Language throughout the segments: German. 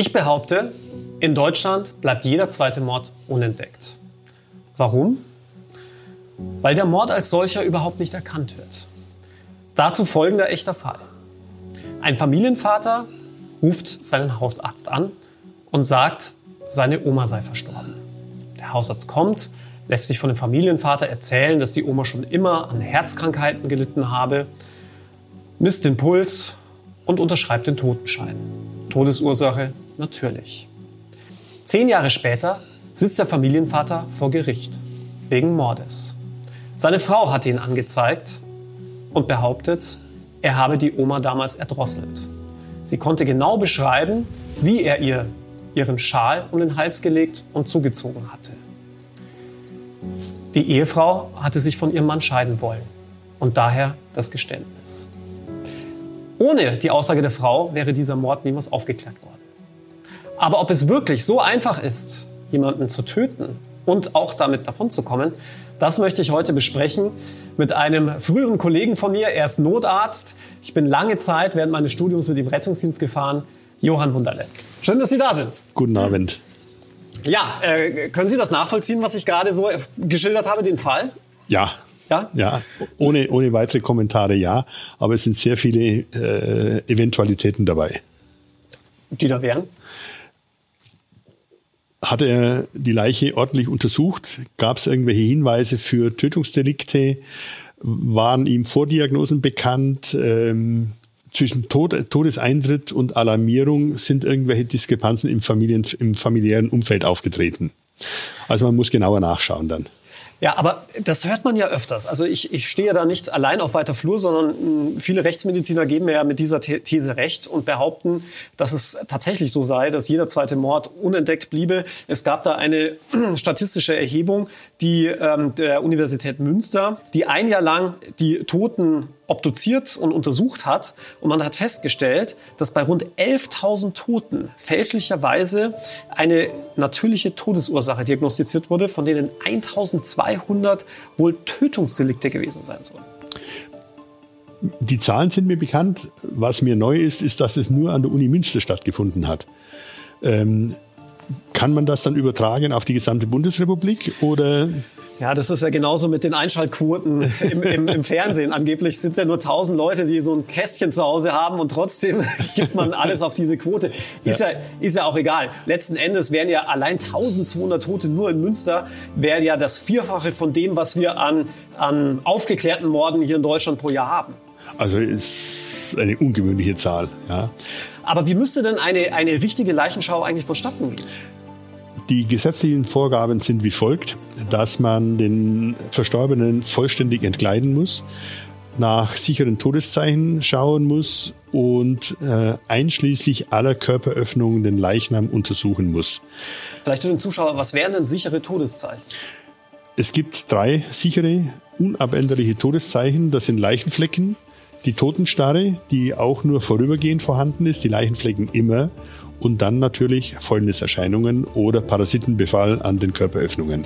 Ich behaupte, in Deutschland bleibt jeder zweite Mord unentdeckt. Warum? Weil der Mord als solcher überhaupt nicht erkannt wird. Dazu folgender echter Fall. Ein Familienvater ruft seinen Hausarzt an und sagt, seine Oma sei verstorben. Der Hausarzt kommt, lässt sich von dem Familienvater erzählen, dass die Oma schon immer an Herzkrankheiten gelitten habe, misst den Puls und unterschreibt den Totenschein. Todesursache natürlich. Zehn Jahre später sitzt der Familienvater vor Gericht wegen Mordes. Seine Frau hat ihn angezeigt und behauptet, er habe die Oma damals erdrosselt. Sie konnte genau beschreiben, wie er ihr ihren Schal um den Hals gelegt und zugezogen hatte. Die Ehefrau hatte sich von ihrem Mann scheiden wollen und daher das Geständnis. Ohne die Aussage der Frau wäre dieser Mord niemals aufgeklärt worden. Aber ob es wirklich so einfach ist, jemanden zu töten und auch damit davonzukommen, das möchte ich heute besprechen mit einem früheren Kollegen von mir. Er ist Notarzt. Ich bin lange Zeit während meines Studiums mit dem Rettungsdienst gefahren. Johann Wunderle. Schön, dass Sie da sind. Guten Abend. Ja, äh, können Sie das nachvollziehen, was ich gerade so geschildert habe, den Fall? Ja. Ja? Ja, ohne, ohne weitere Kommentare ja. Aber es sind sehr viele äh, Eventualitäten dabei. Die da wären? Hat er die Leiche ordentlich untersucht? Gab es irgendwelche Hinweise für Tötungsdelikte? Waren ihm Vordiagnosen bekannt? Ähm, zwischen Tod, Todeseintritt und Alarmierung sind irgendwelche Diskrepanzen im, Familien, im familiären Umfeld aufgetreten. Also man muss genauer nachschauen dann. Ja, aber das hört man ja öfters. Also ich, ich stehe da nicht allein auf weiter Flur, sondern hm, viele Rechtsmediziner geben mir ja mit dieser These recht und behaupten, dass es tatsächlich so sei, dass jeder zweite Mord unentdeckt bliebe. Es gab da eine statistische Erhebung, die ähm, der Universität Münster, die ein Jahr lang die Toten obduziert und untersucht hat. Und man hat festgestellt, dass bei rund 11.000 Toten fälschlicherweise eine natürliche Todesursache diagnostiziert wurde, von denen 1.200 wohl Tötungsdelikte gewesen sein sollen. Die Zahlen sind mir bekannt. Was mir neu ist, ist, dass es nur an der Uni Münster stattgefunden hat. Ähm, kann man das dann übertragen auf die gesamte Bundesrepublik oder? Ja, das ist ja genauso mit den Einschaltquoten im, im, im Fernsehen. Angeblich sind es ja nur tausend Leute, die so ein Kästchen zu Hause haben und trotzdem gibt man alles auf diese Quote. Ist ja, ja ist ja auch egal. Letzten Endes wären ja allein 1200 Tote nur in Münster, wäre ja das Vierfache von dem, was wir an, an aufgeklärten Morden hier in Deutschland pro Jahr haben. Also ist eine ungewöhnliche Zahl. Ja. Aber wie müsste denn eine, eine richtige Leichenschau eigentlich vonstatten gehen? Die gesetzlichen Vorgaben sind wie folgt, dass man den Verstorbenen vollständig entkleiden muss, nach sicheren Todeszeichen schauen muss und äh, einschließlich aller Körperöffnungen den Leichnam untersuchen muss. Vielleicht für den Zuschauer, was wären denn sichere Todeszeichen? Es gibt drei sichere, unabänderliche Todeszeichen. Das sind Leichenflecken, die Totenstarre, die auch nur vorübergehend vorhanden ist, die Leichenflecken immer und dann natürlich Fäulniserscheinungen oder Parasitenbefall an den Körperöffnungen.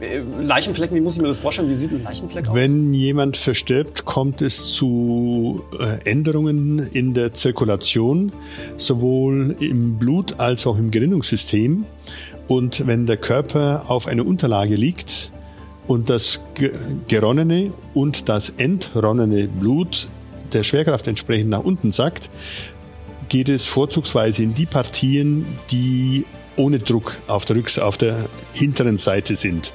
Äh, Leichenflecken, wie muss ich mir das vorstellen? Wie sieht ein Leichenfleck aus? Wenn jemand verstirbt, kommt es zu äh, Änderungen in der Zirkulation, sowohl im Blut als auch im Gerinnungssystem. Und wenn der Körper auf einer Unterlage liegt und das geronnene und das entronnene Blut der Schwerkraft entsprechend nach unten sackt, geht es vorzugsweise in die Partien, die ohne Druck auf der, Rücks auf der hinteren Seite sind.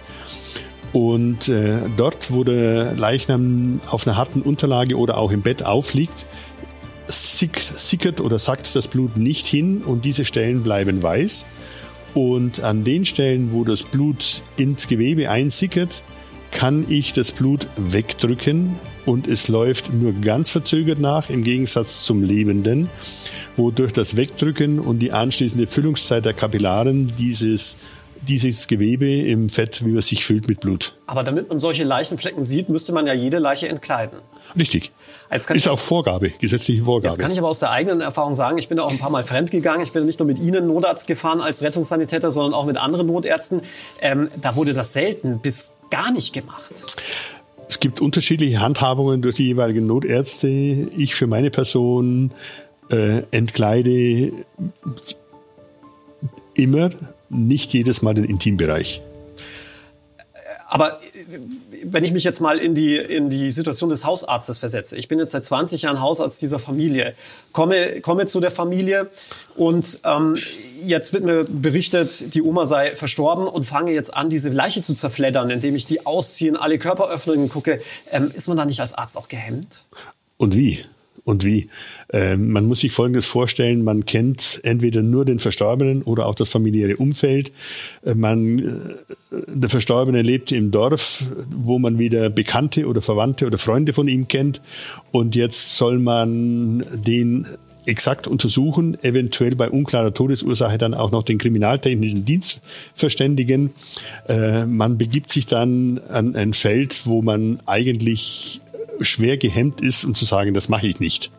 Und äh, dort, wo der Leichnam auf einer harten Unterlage oder auch im Bett aufliegt, sickert oder sackt das Blut nicht hin und diese Stellen bleiben weiß. Und an den Stellen, wo das Blut ins Gewebe einsickert, kann ich das Blut wegdrücken und es läuft nur ganz verzögert nach, im Gegensatz zum Lebenden wo durch das Wegdrücken und die anschließende Füllungszeit der Kapillaren dieses dieses Gewebe im Fett, wie man sich füllt mit Blut. Aber damit man solche Leichenflecken sieht, müsste man ja jede Leiche entkleiden. Richtig. Ist auch Vorgabe, gesetzliche Vorgabe. Jetzt kann ich aber aus der eigenen Erfahrung sagen, ich bin da auch ein paar Mal fremd gegangen. Ich bin nicht nur mit Ihnen Notarzt gefahren als Rettungssanitäter, sondern auch mit anderen Notärzten. Ähm, da wurde das selten bis gar nicht gemacht. Es gibt unterschiedliche Handhabungen durch die jeweiligen Notärzte. Ich für meine Person äh, entkleide immer, nicht jedes Mal den Intimbereich. Aber äh, wenn ich mich jetzt mal in die, in die Situation des Hausarztes versetze, ich bin jetzt seit 20 Jahren Hausarzt dieser Familie, komme, komme zu der Familie und ähm, jetzt wird mir berichtet, die Oma sei verstorben und fange jetzt an, diese Leiche zu zerfleddern, indem ich die ausziehe, alle Körperöffnungen gucke. Ähm, ist man da nicht als Arzt auch gehemmt? Und wie? Und wie? Ähm, man muss sich Folgendes vorstellen, man kennt entweder nur den Verstorbenen oder auch das familiäre Umfeld. Äh, man, äh, der Verstorbene lebt im Dorf, wo man wieder Bekannte oder Verwandte oder Freunde von ihm kennt. Und jetzt soll man den exakt untersuchen, eventuell bei unklarer Todesursache dann auch noch den kriminaltechnischen Dienst verständigen. Äh, man begibt sich dann an ein Feld, wo man eigentlich schwer gehemmt ist, um zu sagen, das mache ich nicht.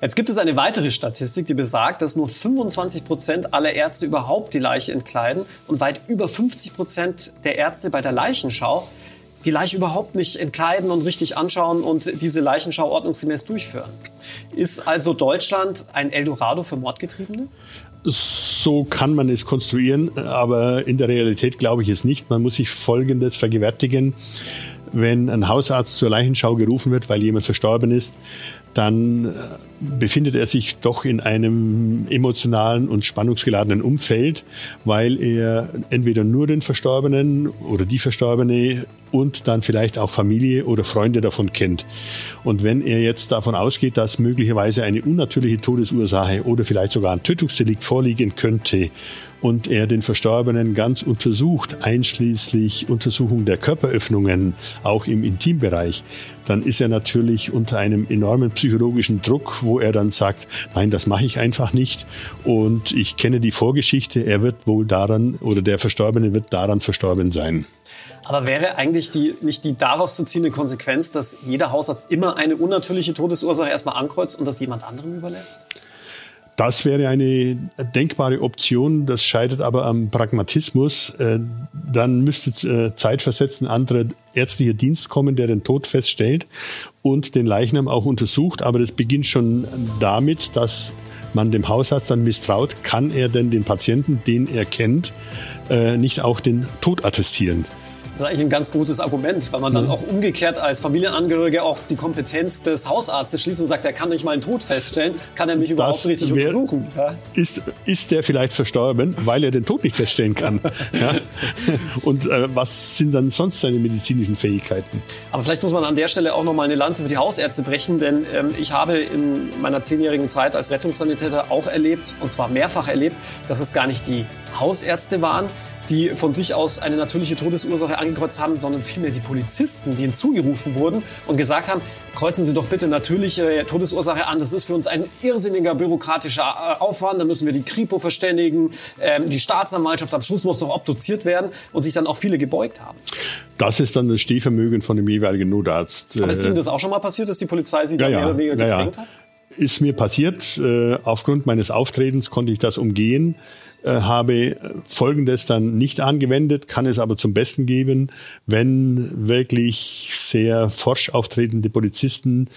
Jetzt gibt es eine weitere Statistik, die besagt, dass nur 25 Prozent aller Ärzte überhaupt die Leiche entkleiden und weit über 50 Prozent der Ärzte bei der Leichenschau die Leiche überhaupt nicht entkleiden und richtig anschauen und diese Leichenschau ordnungsgemäß durchführen. Ist also Deutschland ein Eldorado für Mordgetriebene? So kann man es konstruieren, aber in der Realität glaube ich es nicht. Man muss sich Folgendes vergewärtigen wenn ein Hausarzt zur Leichenschau gerufen wird, weil jemand verstorben ist, dann äh, befindet er sich doch in einem emotionalen und spannungsgeladenen Umfeld, weil er entweder nur den Verstorbenen oder die Verstorbene und dann vielleicht auch Familie oder Freunde davon kennt. Und wenn er jetzt davon ausgeht, dass möglicherweise eine unnatürliche Todesursache oder vielleicht sogar ein Tötungsdelikt vorliegen könnte und er den Verstorbenen ganz untersucht, einschließlich Untersuchung der Körperöffnungen, auch im Intimbereich, dann ist er natürlich unter einem enormen psychologischen Druck, wo er dann sagt, nein, das mache ich einfach nicht. Und ich kenne die Vorgeschichte, er wird wohl daran oder der Verstorbene wird daran verstorben sein. Aber wäre eigentlich die, nicht die daraus zu ziehende Konsequenz, dass jeder Hausarzt immer eine unnatürliche Todesursache erstmal ankreuzt und das jemand anderem überlässt? Das wäre eine denkbare Option, das scheitert aber am Pragmatismus. Äh, dann müsste äh, zeitversetzt ein anderer ärztlicher Dienst kommen, der den Tod feststellt und den Leichnam auch untersucht. Aber das beginnt schon damit, dass man dem Hausarzt dann misstraut, kann er denn den Patienten, den er kennt, äh, nicht auch den Tod attestieren. Das ist eigentlich ein ganz gutes Argument, weil man dann mhm. auch umgekehrt als Familienangehörige auf die Kompetenz des Hausarztes schließt und sagt, er kann nicht mal einen Tod feststellen, kann er mich das überhaupt richtig wär, untersuchen. Ja? Ist, ist der vielleicht verstorben, weil er den Tod nicht feststellen kann? ja? Und äh, was sind dann sonst seine medizinischen Fähigkeiten? Aber vielleicht muss man an der Stelle auch noch mal eine Lanze für die Hausärzte brechen, denn ähm, ich habe in meiner zehnjährigen Zeit als Rettungssanitäter auch erlebt, und zwar mehrfach erlebt, dass es gar nicht die Hausärzte waren, die von sich aus eine natürliche Todesursache angekreuzt haben, sondern vielmehr die Polizisten, die hinzugerufen wurden und gesagt haben, kreuzen Sie doch bitte natürliche Todesursache an. Das ist für uns ein irrsinniger bürokratischer äh, Aufwand. Da müssen wir die Kripo verständigen. Ähm, die Staatsanwaltschaft am Schluss muss noch obduziert werden und sich dann auch viele gebeugt haben. Das ist dann das Stehvermögen von dem jeweiligen Notarzt. Aber ist Ihnen das auch schon mal passiert, dass die Polizei Sie ja, da mehr oder weniger gedrängt ja, ja. hat? Ist mir passiert. Äh, aufgrund meines Auftretens konnte ich das umgehen. Äh, habe Folgendes dann nicht angewendet, kann es aber zum Besten geben, wenn wirklich sehr forsch auftretende Polizisten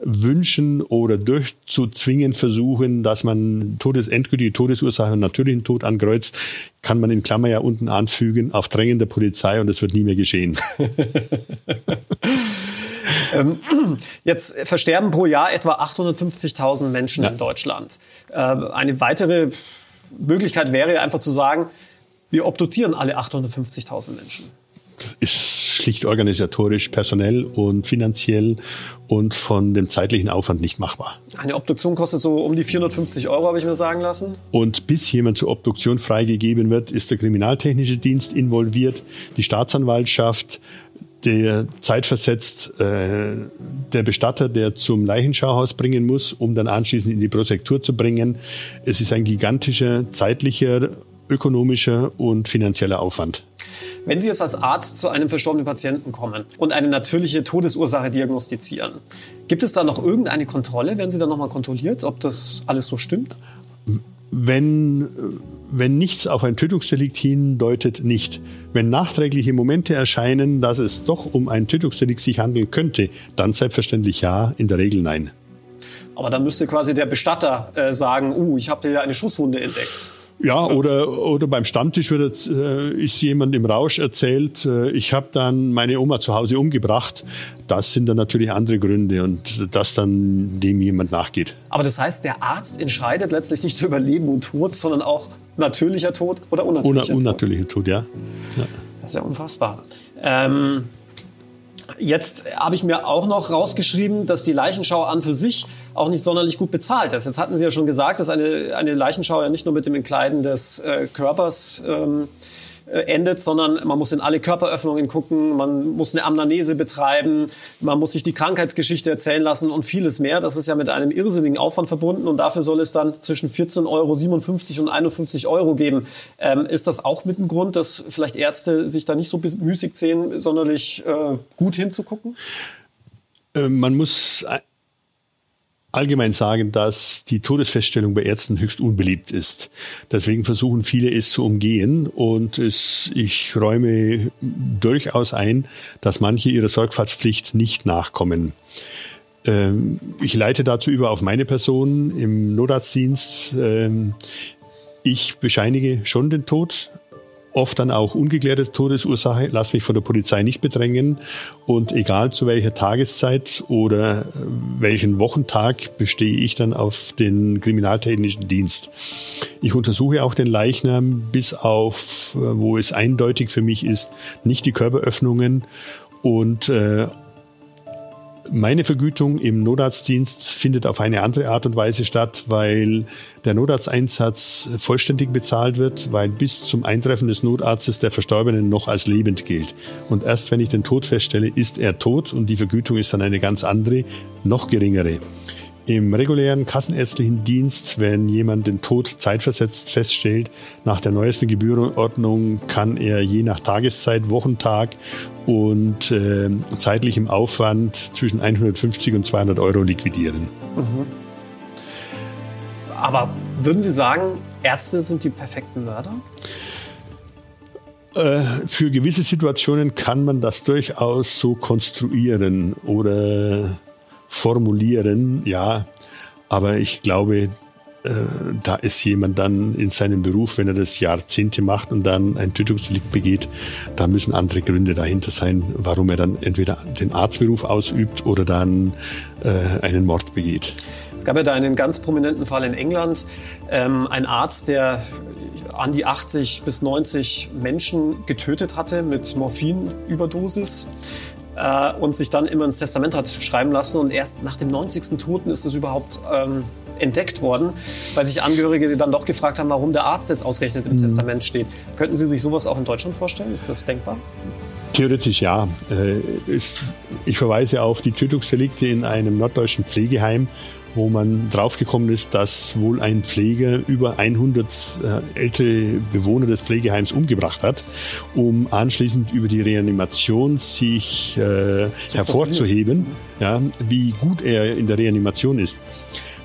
wünschen oder durchzuzwingen versuchen, dass man Todes, endgültige Todesursache und natürlichen Tod ankreuzt, kann man in Klammer ja unten anfügen, auf Drängen der Polizei und es wird nie mehr geschehen. Ähm, jetzt versterben pro Jahr etwa 850.000 Menschen ja. in Deutschland. Äh, eine weitere Möglichkeit wäre einfach zu sagen, wir obduzieren alle 850.000 Menschen. Ist schlicht organisatorisch, personell und finanziell und von dem zeitlichen Aufwand nicht machbar. Eine Obduktion kostet so um die 450 Euro, habe ich mir sagen lassen. Und bis jemand zur Obduktion freigegeben wird, ist der Kriminaltechnische Dienst involviert, die Staatsanwaltschaft, der zeitversetzt äh, der Bestatter, der zum Leichenschauhaus bringen muss, um dann anschließend in die Prosektur zu bringen. Es ist ein gigantischer zeitlicher, ökonomischer und finanzieller Aufwand. Wenn Sie jetzt als Arzt zu einem verstorbenen Patienten kommen und eine natürliche Todesursache diagnostizieren, gibt es da noch irgendeine Kontrolle? Werden Sie dann nochmal kontrolliert, ob das alles so stimmt? Wenn, wenn nichts auf ein Tötungsdelikt hindeutet, nicht. Wenn nachträgliche Momente erscheinen, dass es doch um ein Tötungsdelikt sich handeln könnte, dann selbstverständlich ja, in der Regel nein. Aber dann müsste quasi der Bestatter äh, sagen, uh, ich habe hier eine Schusswunde entdeckt. Ja, oder, oder beim Stammtisch wird, äh, ist jemand im Rausch erzählt, äh, ich habe dann meine Oma zu Hause umgebracht. Das sind dann natürlich andere Gründe und dass dann dem jemand nachgeht. Aber das heißt, der Arzt entscheidet letztlich nicht über Leben und Tod, sondern auch natürlicher Tod oder unnatürlicher Tod? Unnatürlicher Tod, ja. ja. Das ist ja unfassbar. Ähm, Jetzt habe ich mir auch noch rausgeschrieben, dass die Leichenschau an für sich auch nicht sonderlich gut bezahlt ist. Jetzt hatten Sie ja schon gesagt, dass eine, eine Leichenschau ja nicht nur mit dem Entkleiden des äh, Körpers ähm, äh, endet, sondern man muss in alle Körperöffnungen gucken, man muss eine Amnese betreiben, man muss sich die Krankheitsgeschichte erzählen lassen und vieles mehr. Das ist ja mit einem irrsinnigen Aufwand verbunden und dafür soll es dann zwischen 14,57 Euro und 51 Euro geben. Ähm, ist das auch mit dem Grund, dass vielleicht Ärzte sich da nicht so müßig sehen, sonderlich äh, gut hinzugucken? Äh, man muss allgemein sagen, dass die Todesfeststellung bei Ärzten höchst unbeliebt ist. Deswegen versuchen viele es zu umgehen und es, ich räume durchaus ein, dass manche ihrer Sorgfaltspflicht nicht nachkommen. Ähm, ich leite dazu über auf meine Person im Notarztdienst. Ähm, ich bescheinige schon den Tod, oft dann auch ungeklärte Todesursache, lass mich von der Polizei nicht bedrängen. Und egal zu welcher Tageszeit oder äh, welchen Wochentag bestehe ich dann auf den kriminaltechnischen Dienst. Ich untersuche auch den Leichnam bis auf, äh, wo es eindeutig für mich ist, nicht die Körperöffnungen. Und äh, meine Vergütung im Notarztdienst findet auf eine andere Art und Weise statt, weil der Notarzteinsatz vollständig bezahlt wird, weil bis zum Eintreffen des Notarztes der Verstorbene noch als lebend gilt. Und erst wenn ich den Tod feststelle, ist er tot und die Vergütung ist dann eine ganz andere, noch geringere. Im regulären kassenärztlichen Dienst, wenn jemand den Tod zeitversetzt feststellt, nach der neuesten Gebührenordnung kann er je nach Tageszeit, Wochentag und äh, zeitlichem Aufwand zwischen 150 und 200 Euro liquidieren. Mhm. Aber würden Sie sagen, Ärzte sind die perfekten Mörder? Äh, für gewisse Situationen kann man das durchaus so konstruieren oder formulieren, ja. Aber ich glaube, äh, da ist jemand dann in seinem Beruf, wenn er das Jahrzehnte macht und dann ein Tötungsdelikt begeht, da müssen andere Gründe dahinter sein, warum er dann entweder den Arztberuf ausübt oder dann äh, einen Mord begeht. Es gab ja da einen ganz prominenten Fall in England, ähm, ein Arzt, der an die 80 bis 90 Menschen getötet hatte mit Morphinüberdosis äh, und sich dann immer ins Testament hat schreiben lassen. Und erst nach dem 90. Toten ist es überhaupt ähm, entdeckt worden, weil sich Angehörige dann doch gefragt haben, warum der Arzt jetzt ausgerechnet im mhm. Testament steht. Könnten Sie sich sowas auch in Deutschland vorstellen? Ist das denkbar? Theoretisch ja. Äh, ich verweise auf die Tötungsdelikte in einem norddeutschen Pflegeheim, wo man draufgekommen ist, dass wohl ein Pfleger über 100 äh, ältere Bewohner des Pflegeheims umgebracht hat, um anschließend über die Reanimation sich äh, hervorzuheben, ja, wie gut er in der Reanimation ist.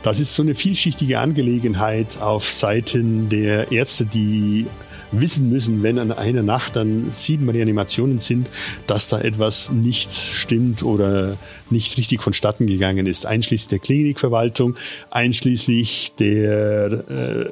Das ist so eine vielschichtige Angelegenheit auf Seiten der Ärzte, die wissen müssen, wenn an einer Nacht dann sieben Reanimationen sind, dass da etwas nicht stimmt oder nicht richtig vonstatten gegangen ist, einschließlich der Klinikverwaltung, einschließlich der äh,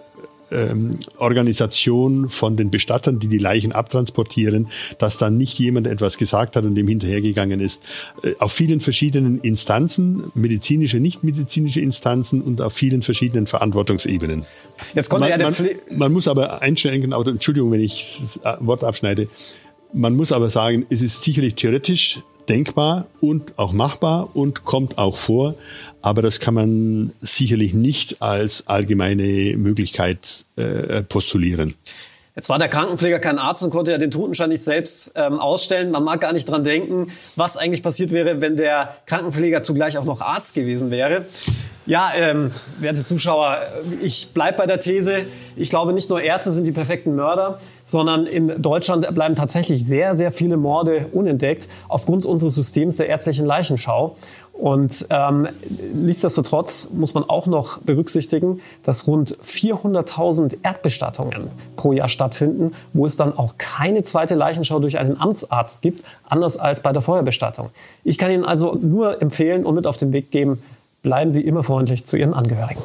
ähm, Organisation von den Bestattern, die die Leichen abtransportieren, dass dann nicht jemand etwas gesagt hat und dem hinterhergegangen ist. Äh, auf vielen verschiedenen Instanzen, medizinische, nicht medizinische Instanzen und auf vielen verschiedenen Verantwortungsebenen. Jetzt konnte man, ja man, man muss aber einschränken, Entschuldigung, wenn ich das Wort abschneide, man muss aber sagen, es ist sicherlich theoretisch denkbar und auch machbar und kommt auch vor, aber das kann man sicherlich nicht als allgemeine Möglichkeit äh, postulieren. Jetzt war der Krankenpfleger kein Arzt und konnte ja den Totenschein nicht selbst ähm, ausstellen. Man mag gar nicht dran denken, was eigentlich passiert wäre, wenn der Krankenpfleger zugleich auch noch Arzt gewesen wäre. Ja, ähm, werte Zuschauer, ich bleibe bei der These, ich glaube, nicht nur Ärzte sind die perfekten Mörder, sondern in Deutschland bleiben tatsächlich sehr, sehr viele Morde unentdeckt aufgrund unseres Systems der ärztlichen Leichenschau. Und ähm, nichtsdestotrotz muss man auch noch berücksichtigen, dass rund 400.000 Erdbestattungen pro Jahr stattfinden, wo es dann auch keine zweite Leichenschau durch einen Amtsarzt gibt, anders als bei der Feuerbestattung. Ich kann Ihnen also nur empfehlen und mit auf den Weg geben, bleiben Sie immer freundlich zu Ihren Angehörigen.